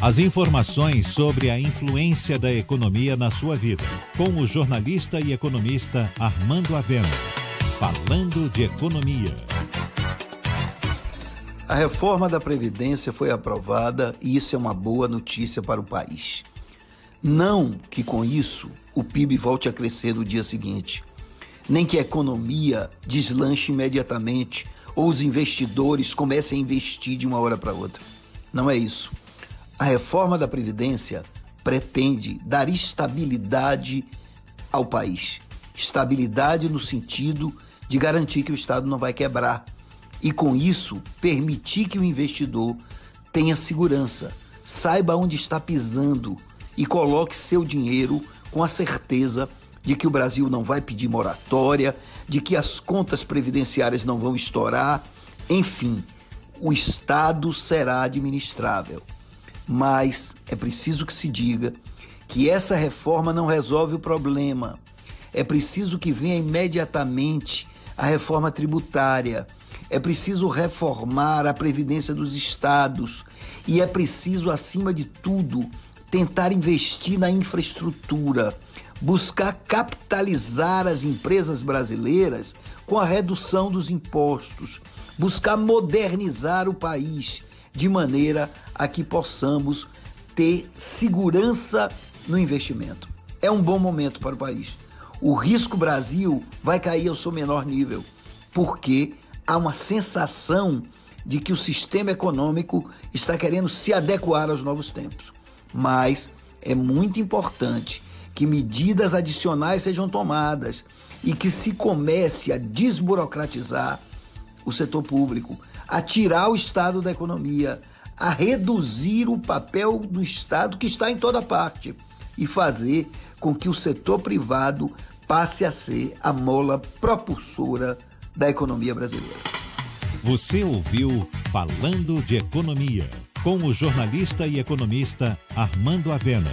As informações sobre a influência da economia na sua vida, com o jornalista e economista Armando Avena. Falando de economia. A reforma da Previdência foi aprovada e isso é uma boa notícia para o país. Não que com isso o PIB volte a crescer no dia seguinte, nem que a economia deslanche imediatamente ou os investidores comecem a investir de uma hora para outra. Não é isso. A reforma da Previdência pretende dar estabilidade ao país. Estabilidade no sentido de garantir que o Estado não vai quebrar e, com isso, permitir que o investidor tenha segurança, saiba onde está pisando e coloque seu dinheiro com a certeza de que o Brasil não vai pedir moratória, de que as contas previdenciárias não vão estourar, enfim, o Estado será administrável mas é preciso que se diga que essa reforma não resolve o problema. É preciso que venha imediatamente a reforma tributária. É preciso reformar a previdência dos estados e é preciso, acima de tudo, tentar investir na infraestrutura, buscar capitalizar as empresas brasileiras com a redução dos impostos, buscar modernizar o país de maneira a que possamos ter segurança no investimento. É um bom momento para o país. O risco Brasil vai cair ao seu menor nível, porque há uma sensação de que o sistema econômico está querendo se adequar aos novos tempos. Mas é muito importante que medidas adicionais sejam tomadas e que se comece a desburocratizar o setor público, a tirar o Estado da economia, a reduzir o papel do Estado que está em toda parte e fazer com que o setor privado passe a ser a mola propulsora da economia brasileira. Você ouviu Falando de Economia, com o jornalista e economista Armando Avena.